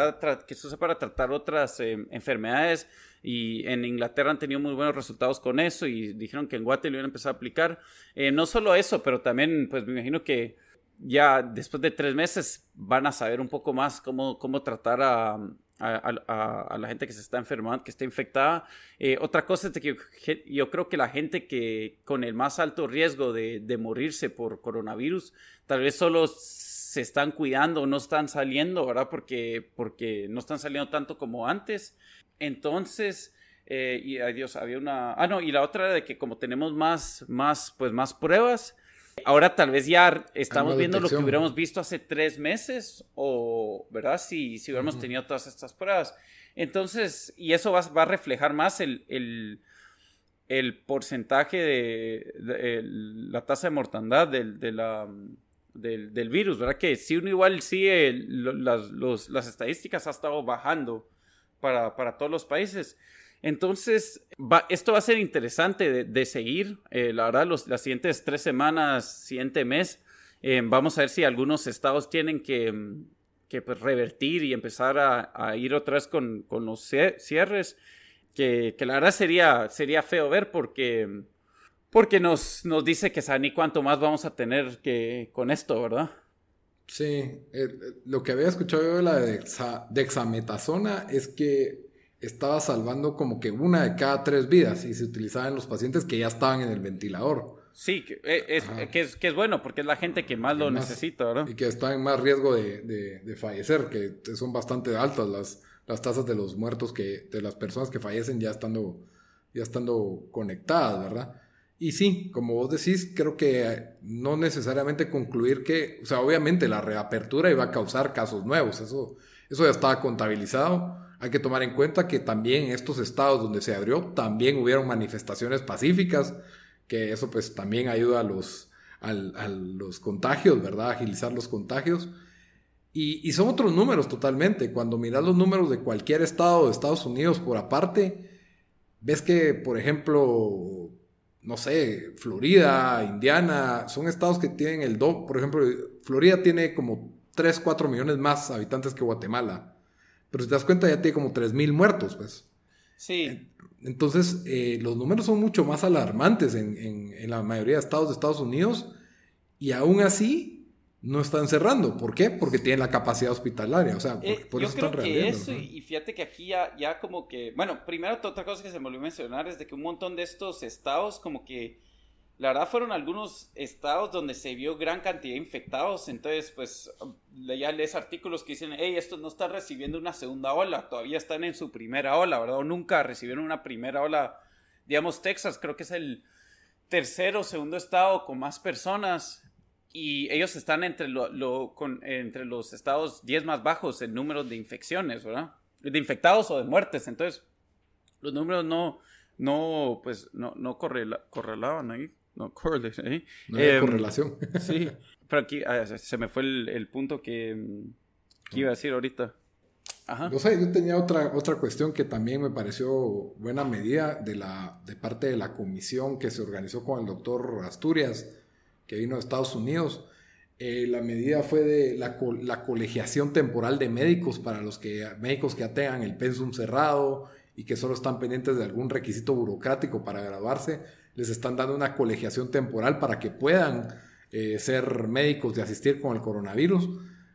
que se usa para tratar otras eh, enfermedades y en Inglaterra han tenido muy buenos resultados con eso y dijeron que en Guate lo iban a empezar a aplicar. Eh, no solo eso, pero también pues me imagino que ya después de tres meses van a saber un poco más cómo, cómo tratar a, a, a, la gente que se está enfermando, que está infectada. Eh, otra cosa es que yo, creo que la gente que con el más alto riesgo de, de morirse por coronavirus, tal vez solo se están cuidando, no están saliendo, ¿verdad? Porque, porque no están saliendo tanto como antes. Entonces, eh, y adiós, había una... Ah, no, y la otra de que como tenemos más, más, pues más pruebas, ahora tal vez ya estamos viendo lo que hubiéramos visto hace tres meses, o, ¿verdad? Si, si hubiéramos tenido todas estas pruebas. Entonces, y eso va, va a reflejar más el, el el porcentaje de, la tasa de mortandad del, de la, del, virus, ¿verdad? Que si uno igual sigue las, las, estadísticas ha estado bajando para, para todos los países. Entonces, esto va a ser interesante de, seguir. Eh, la verdad, los, las siguientes tres semanas, siguiente mes, eh, vamos a ver si algunos estados tienen que, que pues, revertir y empezar a, ir otra vez con, con los cierres que, la verdad sería, sería feo ver porque, porque nos, nos dice que sabe ni cuánto más vamos a tener que con esto, ¿verdad? Sí, eh, lo que había escuchado yo de la dexametasona es que estaba salvando como que una de cada tres vidas y se utilizaba en los pacientes que ya estaban en el ventilador. Sí, que eh, es, que es, que es, bueno porque es la gente que más lo necesita, ¿verdad? Y que está en más riesgo de, de fallecer, que son bastante altas las, las tasas de los muertos que, de las personas que fallecen ya estando, ya estando conectadas, ¿verdad? Y sí, como vos decís, creo que no necesariamente concluir que, o sea, obviamente la reapertura iba a causar casos nuevos, eso, eso ya estaba contabilizado. Hay que tomar en cuenta que también estos estados donde se abrió, también hubieron manifestaciones pacíficas, que eso pues también ayuda a los, a los contagios, ¿verdad? Agilizar los contagios. Y, son otros números totalmente. Cuando miras los números de cualquier estado de Estados Unidos por aparte, ves que, por ejemplo, no sé, Florida, Indiana, son estados que tienen el doble. Por ejemplo, Florida tiene como 3, 4 millones más habitantes que Guatemala. Pero si te das cuenta, ya tiene como 3 mil muertos, pues. Sí. Entonces, eh, los números son mucho más alarmantes en, en la mayoría de estados de Estados Unidos. Y aún así, no están cerrando. ¿Por qué? Porque tienen la capacidad hospitalaria. O sea, eh, por, yo creo que eso, y fíjate que aquí ya, ya como que, bueno, primero otra cosa que se me olvidó mencionar es de que un montón de estos estados como que, la verdad fueron algunos estados donde se vio gran cantidad de infectados, entonces pues ya lees artículos que dicen, hey, estos no están recibiendo una segunda ola, todavía están en su primera ola, ¿verdad? O nunca recibieron una primera ola, digamos Texas, creo que es el tercero o segundo estado con más personas y ellos están entre, lo, con, entre los estados 10 más bajos en números de infecciones, ¿verdad? De infectados o de muertes. Entonces, los números no, no, pues, no, no correlaban ahí. No, ahí. No hay em, correlación. sí, pero aquí ah, se me fue el, punto que, iba a decir ahorita. Ajá. Yo, sé, yo tenía otra, otra cuestión que también me pareció buena medida de, la, de parte de la comisión que se organizó con el doctor Asturias que vino de Estados Unidos. Eh, la medida fue de la, colegiación temporal de médicos para los que, médicos que ya tengan el pensum cerrado y que solo están pendientes de algún requisito burocrático para graduarse, les están dando una colegiación temporal para que puedan eh, ser médicos y asistir con el coronavirus.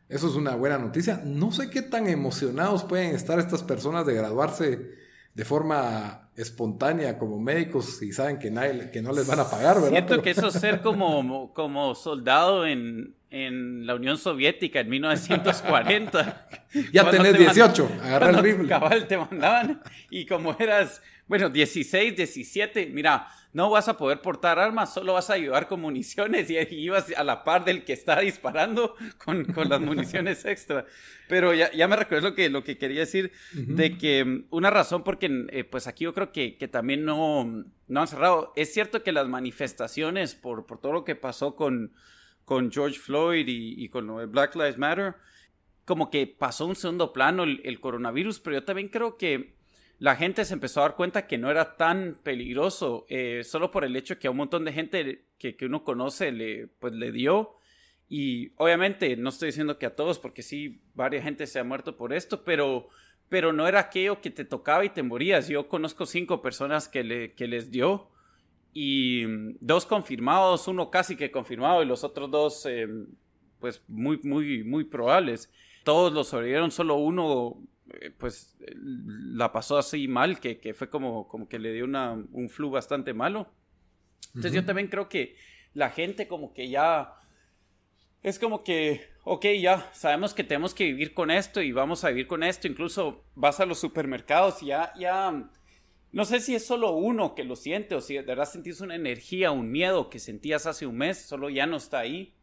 Eso es una buena noticia. No sé qué tan emocionados pueden estar estas personas de graduarse de forma espontánea como médicos y saben que, nadie, que no les van a pagar, ¿verdad? Siento que eso es ser como, como soldado en, en la Unión Soviética en 1940. ya tenés 18, agarra el rifle. Cabal, te mandaban y como eras, bueno, 16, 17, mira, no vas a poder portar armas, solo vas a ayudar con municiones y, ibas a la par del que está disparando con, con las municiones extra. Pero ya, ya me recuerdo lo que, lo que quería decir, de que mm, una razón porque eh, pues aquí yo creo que, que también no, no han cerrado. Es cierto que las manifestaciones por, por todo lo que pasó con, con George Floyd y, y con Black Lives Matter, como que pasó un segundo plano el, el coronavirus, pero yo también creo que la gente se empezó a dar cuenta que no era tan peligroso, eh, solo por el hecho que a un montón de gente que, uno conoce le, pues, le dio. Y obviamente no estoy diciendo que a todos, porque sí, varias gente se ha muerto por esto, pero, pero no era aquello que te tocaba y te morías. Yo conozco cinco personas que, le, que les dio y mm, dos confirmados, uno casi que confirmado y los otros dos, eh, pues muy, muy, muy probables. Todos los sobrevivieron, solo uno pues la pasó así mal, que, que, fue como, como que le dio una, un flu bastante malo. Entonces yo también creo que la gente como que ya es como que, ok, ya sabemos que tenemos que vivir con esto y vamos a vivir con esto. Incluso vas a los supermercados y ya, ya, no sé si es solo uno que lo siente o si de verdad sentís una energía, un miedo que sentías hace un mes, solo ya no está ahí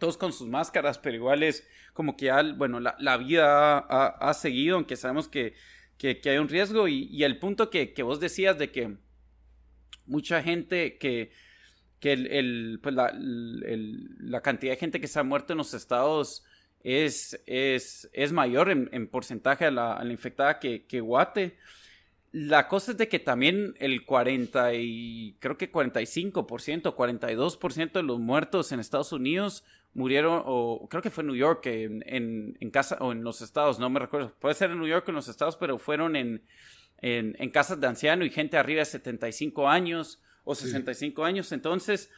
todos con sus máscaras, pero igual es como que ya, bueno, la, vida ha, seguido, aunque sabemos que, que, hay un riesgo. Y, el punto que, vos decías de que mucha gente que, que el, pues la, la, cantidad de gente que se ha muerto en los estados es, es, es mayor en, porcentaje a la, infectada que, que Guate. La cosa es de que también el 40 y creo que 45%, 42% de los muertos en Estados Unidos murieron, o creo que fue en New York, en, en, casa, o en los estados, no me recuerdo, puede ser en New York o en los estados, pero fueron en, en, casas de ancianos y gente arriba de 75 años o 65 años. Entonces,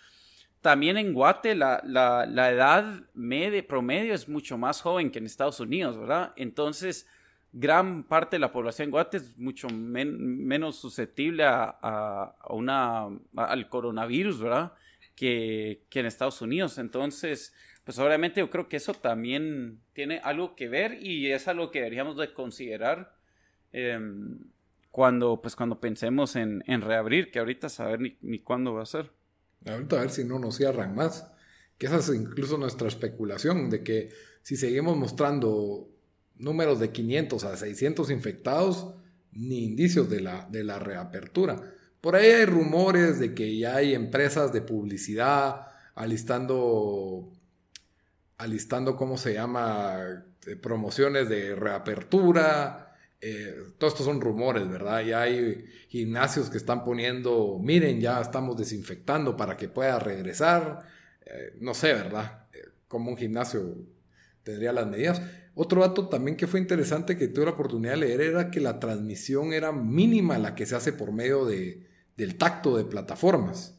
también en Guate la, la, la edad media, promedio es mucho más joven que en Estados Unidos, ¿verdad? Entonces, gran parte de la población en Guate es mucho menos susceptible a, una, al coronavirus, ¿verdad? Que, en Estados Unidos. Entonces, pues obviamente yo creo que eso también tiene algo que ver y es algo que deberíamos de considerar em, cuando, pues, cuando pensemos en, reabrir, que ahorita saber ni, cuándo va a ser. Ahorita a ver si no nos cierran más. Que esa es incluso nuestra especulación de que si seguimos mostrando números de 500 a 600 infectados, ni indicios de la, de la reapertura. Por ahí hay rumores de que ya hay empresas de publicidad alistando, alistando, ¿cómo se llama? Eh, promociones de reapertura. Eh, todos estos son rumores, ¿verdad? Ya hay gimnasios que están poniendo, miren, ya estamos desinfectando para que pueda regresar. Eh, no sé, ¿verdad? como un gimnasio tendría las medidas. Otro dato también que fue interesante que tuve la oportunidad de leer era que la transmisión era mínima la que se hace por medio de, del tacto de plataformas.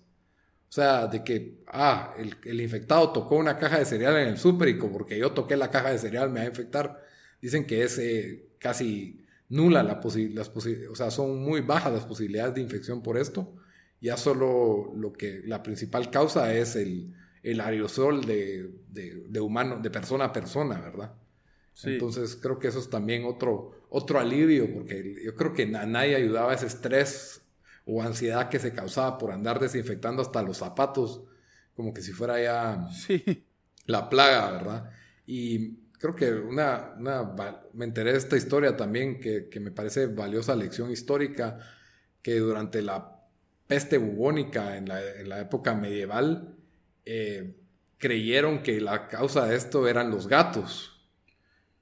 O sea, de que, ah, el, infectado tocó una caja de cereal en el súper y porque yo toqué la caja de cereal me va a infectar. Dicen que es eh, casi nula la posibilidad, o sea, son muy bajas las posibilidades de infección por esto. Ya solo lo que, la principal causa es el, el aerosol de, de, de humano, de persona a persona, ¿verdad? Entonces creo que eso es también otro, otro alivio, porque yo creo que a nadie ayudaba ese estrés o ansiedad que se causaba por andar desinfectando hasta los zapatos, como que si fuera ya la plaga, ¿verdad? Y creo que una, me enteré de esta historia también que, me parece valiosa lección histórica, que durante la peste bubónica en la, época medieval, eh, creyeron que la causa de esto eran los gatos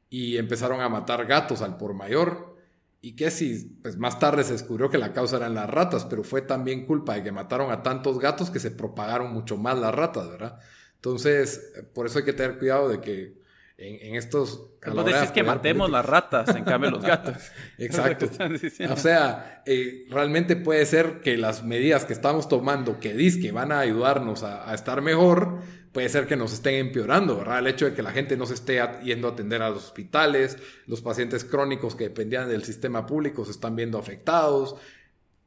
y empezaron a matar gatos al por mayor. Y que si, pues más tarde se descubrió que la causa eran las ratas, pero fue también culpa de que mataron a tantos gatos que se propagaron mucho más las ratas, ¿verdad? Entonces, por eso hay que tener cuidado de que en, estos... Vos decís que matemos las ratas, en cambio los gatos. Exacto. o sea, eh, realmente puede ser que las medidas que estamos tomando, que dice que van a ayudarnos a, a estar mejor, puede ser que nos estén empeorando, ¿verdad? El hecho de que la gente no se esté yendo a atender a los hospitales, los pacientes crónicos que dependían del sistema público se están viendo afectados,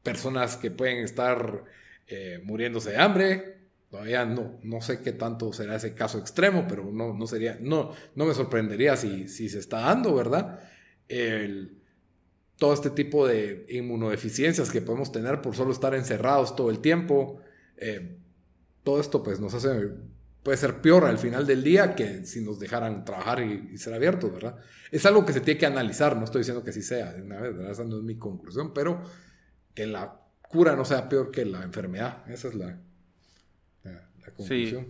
personas que pueden estar eh, muriéndose de hambre. Todavía no, no sé qué tanto será ese caso extremo, pero no, no sería, no, no me sorprendería si, si se está dando, ¿verdad? todo este tipo de inmunodeficiencias que podemos tener por solo estar encerrados todo el tiempo. Eh, todo esto pues nos hace puede ser peor al final del día que si nos dejaran trabajar y, ser abiertos, ¿verdad? Es algo que se tiene que analizar, no estoy diciendo que sí sea de una vez, ¿verdad? Esa no es mi conclusión, pero que la cura no sea peor que la enfermedad, esa es la, la, conclusión.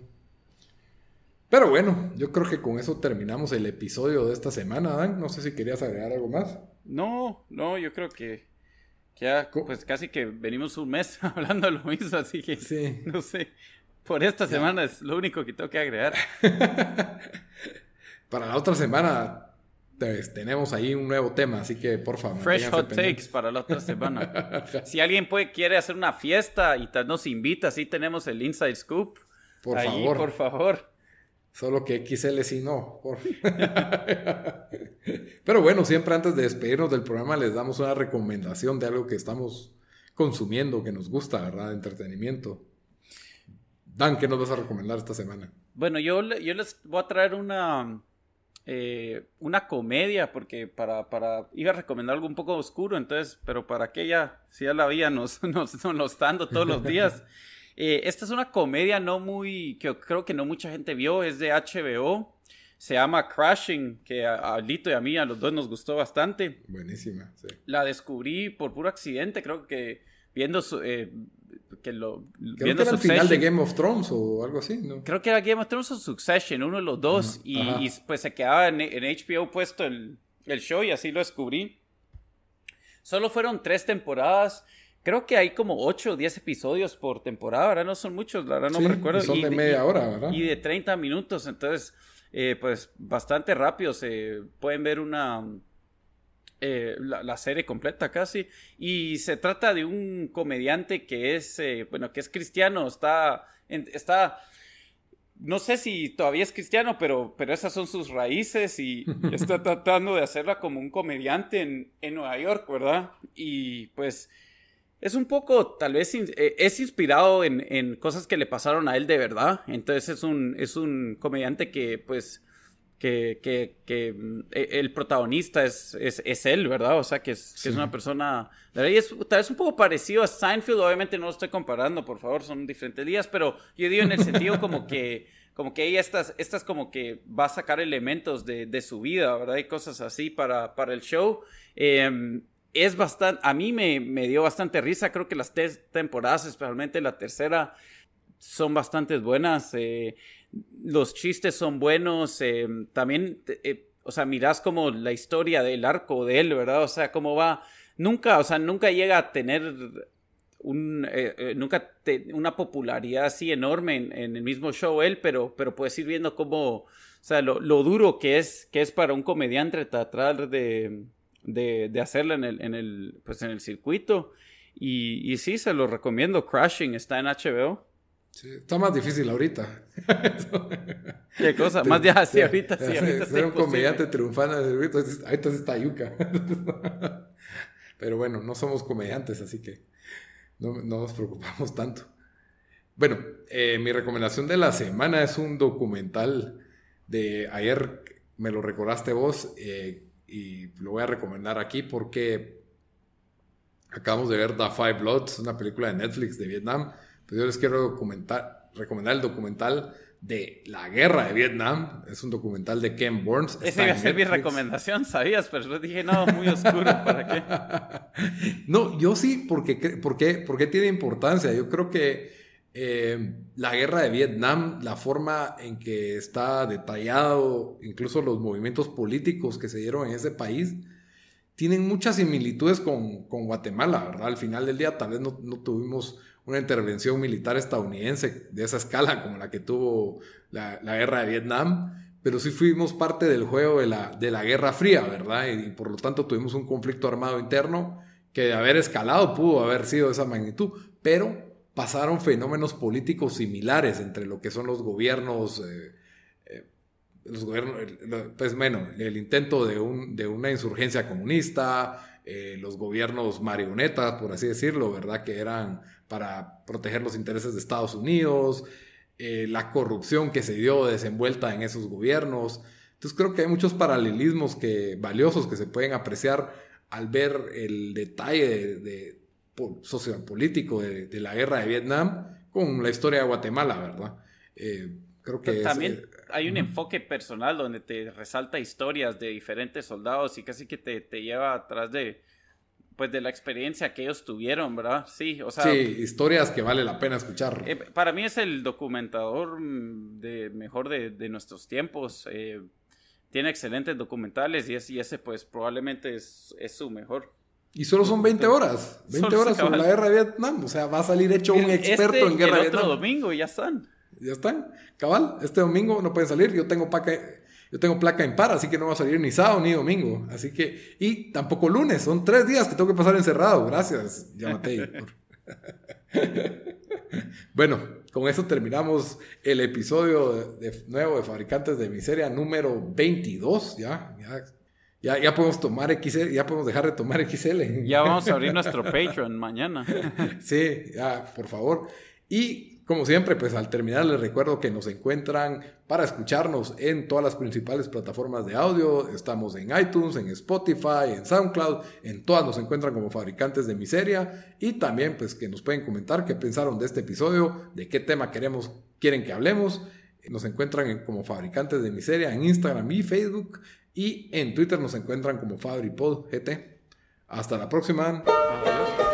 Pero bueno, yo creo que con eso terminamos el episodio de esta semana, Dan. No sé si querías agregar algo más. No, no, yo creo que ya, pues casi que venimos un mes hablando de lo mismo, así que sí. no sé. Por esta semana es lo único que tengo que agregar. para la otra semana pues, tenemos ahí un nuevo tema, así que por favor. Fresh hot takes para la otra semana. si alguien puede, quiere hacer una fiesta y nos invita, así tenemos el Inside Scoop. Por favor. Por favor. Solo que XL sí no. Pero bueno, siempre antes de despedirnos del programa les damos una recomendación de algo que estamos consumiendo, que nos gusta, ¿verdad? De entretenimiento. Dan, ¿qué nos vas a recomendar esta semana? Bueno, yo, yo les voy a traer una, eh, una comedia, porque para, para, iba a recomendar algo un poco oscuro, entonces, pero para que ya, si ya la había, nos, nos, nos está dando todos los días. Eh, esta es una comedia no muy, que creo que no mucha gente vio, es de HBO. Se llama Crashing, que a, Lito y a mí, a los dos nos gustó bastante. Buenísima, sí. La descubrí por puro accidente, creo que viendo su, eh, que lo... Creo que era el final de Game of Thrones o algo así, ¿no? Creo que era Game of Thrones o Succession, uno de los dos. y, pues se quedaba en, HBO puesto el, el, show y así lo descubrí. Solo fueron tres temporadas. Creo que hay como 8 o 10 episodios por temporada, ¿verdad? No son muchos, la verdad no me recuerdo. son de media hora, ¿verdad? Y de 30 minutos, entonces, eh, pues bastante rápido se pueden ver una... Eh, la, serie completa casi y se trata de un comediante que es eh, bueno que es cristiano está está no sé si todavía es cristiano, pero, pero esas son sus raíces y está tratando de hacerla como un comediante en, en Nueva York, ¿verdad? Y pues es un poco, tal vez, eh, es inspirado en, en, cosas que le pasaron a él de verdad. Entonces es un, es un comediante que, pues, que, que, que mm, e, el protagonista es, es, es, él, ¿verdad? O sea, que es, que es una persona... Y es tal vez un poco parecido a Seinfeld, obviamente no lo estoy comparando, por favor, son diferentes días, pero yo digo en el sentido como que como que ella estas, estas como que va a sacar elementos de, de su vida, ¿verdad? Y cosas así para, para el show. Eh, es bastante, a mí me, me, dio bastante risa, creo que las tres temporadas, especialmente la tercera, son bastante buenas, eh, los chistes son buenos, eh, también, eh, o sea, mirás como la historia del arco de él, ¿verdad? O sea, cómo va, nunca, o sea, nunca llega a tener un, nunca una popularidad así enorme en, el mismo show él, pero, pero puedes ir viendo cómo, o sea, lo, lo duro que es, que es para un comediante tratar de de, de hacerla en el, en el, pues en el circuito. Y, y sí, se lo recomiendo. Crashing está en HBO. Sí, está más difícil ahorita. ¿Qué cosa? más ya, sí, ahorita sí. Ahorita ser un comediante triunfando en el circuito, ahorita está yuca. Pero bueno, no somos comediantes, así que no, no nos preocupamos tanto. Bueno, eh, mi recomendación de la semana es un documental de ayer, me lo recordaste vos, eh, y lo voy a recomendar aquí porque acabamos de ver The Five Bloods, una película de Netflix de Vietnam. Pues yo les quiero recomendar el documental de la guerra de Vietnam. Es un documental de Ken Burns. Esa iba a ser mi recomendación, sabías, pero yo dije, no, muy oscuro, ¿para qué? no, yo sí, porque, porque, porque tiene importancia. Yo creo que eh, la guerra de Vietnam, la forma en que está detallado, incluso los movimientos políticos que se dieron en ese país, tienen muchas similitudes con, Guatemala, ¿verdad? Al final del día tal vez no, tuvimos una intervención militar estadounidense de esa escala como la que tuvo la, guerra de Vietnam, pero sí fuimos parte del juego de la, de la Guerra Fría, ¿verdad? Y, y por lo tanto tuvimos un conflicto armado interno que de haber escalado pudo haber sido de esa magnitud, pero pasaron fenómenos políticos similares entre lo que son los gobiernos, eh, eh, los gobiernos, pues bueno, el intento de, un, de una insurgencia comunista, eh, los gobiernos marionetas, por así decirlo, ¿verdad? Que eran para proteger los intereses de Estados Unidos, la corrupción que se dio desenvuelta en esos gobiernos. Entonces creo que hay muchos paralelismos que, valiosos que se pueden apreciar al ver el detalle de sociopolítico de, de, la guerra de Vietnam con la historia de Guatemala, ¿verdad? Eh, creo que también eh, hay un enfoque personal donde te resalta historias de diferentes soldados y casi que te, te, lleva atrás de pues de la experiencia que ellos tuvieron, ¿verdad? Sí, o sea, sí, historias que vale la pena escuchar. Eh, para mí es el documentador mm, de mejor de, de nuestros tiempos. tiene excelentes documentales y, y ese pues probablemente es, es su mejor. Y solo son 20 horas. 20 horas sobre la guerra de Vietnam. O sea, va a salir hecho un experto este en guerra de Vietnam. otro domingo ya están. Ya están. Cabal, este domingo no pueden salir. Yo tengo placa, yo tengo placa en par, así que no va a salir ni sábado ni domingo. Así que, y tampoco lunes. Son tres días que tengo que pasar encerrado. Gracias, Yamatei. bueno, con eso terminamos el episodio de, nuevo de Fabricantes de Miseria número 22. Ya, ya ya, ya podemos tomar XL, ya podemos dejar de tomar XL. Ya vamos a abrir nuestro Patreon mañana. sí, ya, por favor. Y como siempre, pues al terminar les recuerdo que nos encuentran para escucharnos en todas las principales plataformas de audio. Estamos en iTunes, en Spotify, en SoundCloud, en todas nos encuentran como fabricantes de miseria. Y también pues que nos pueden comentar qué pensaron de este episodio, de qué tema queremos, quieren que hablemos. Nos encuentran como fabricantes de miseria en Instagram y Facebook. Y en Twitter nos encuentran como FabriPod GT. Hasta la próxima. Adiós.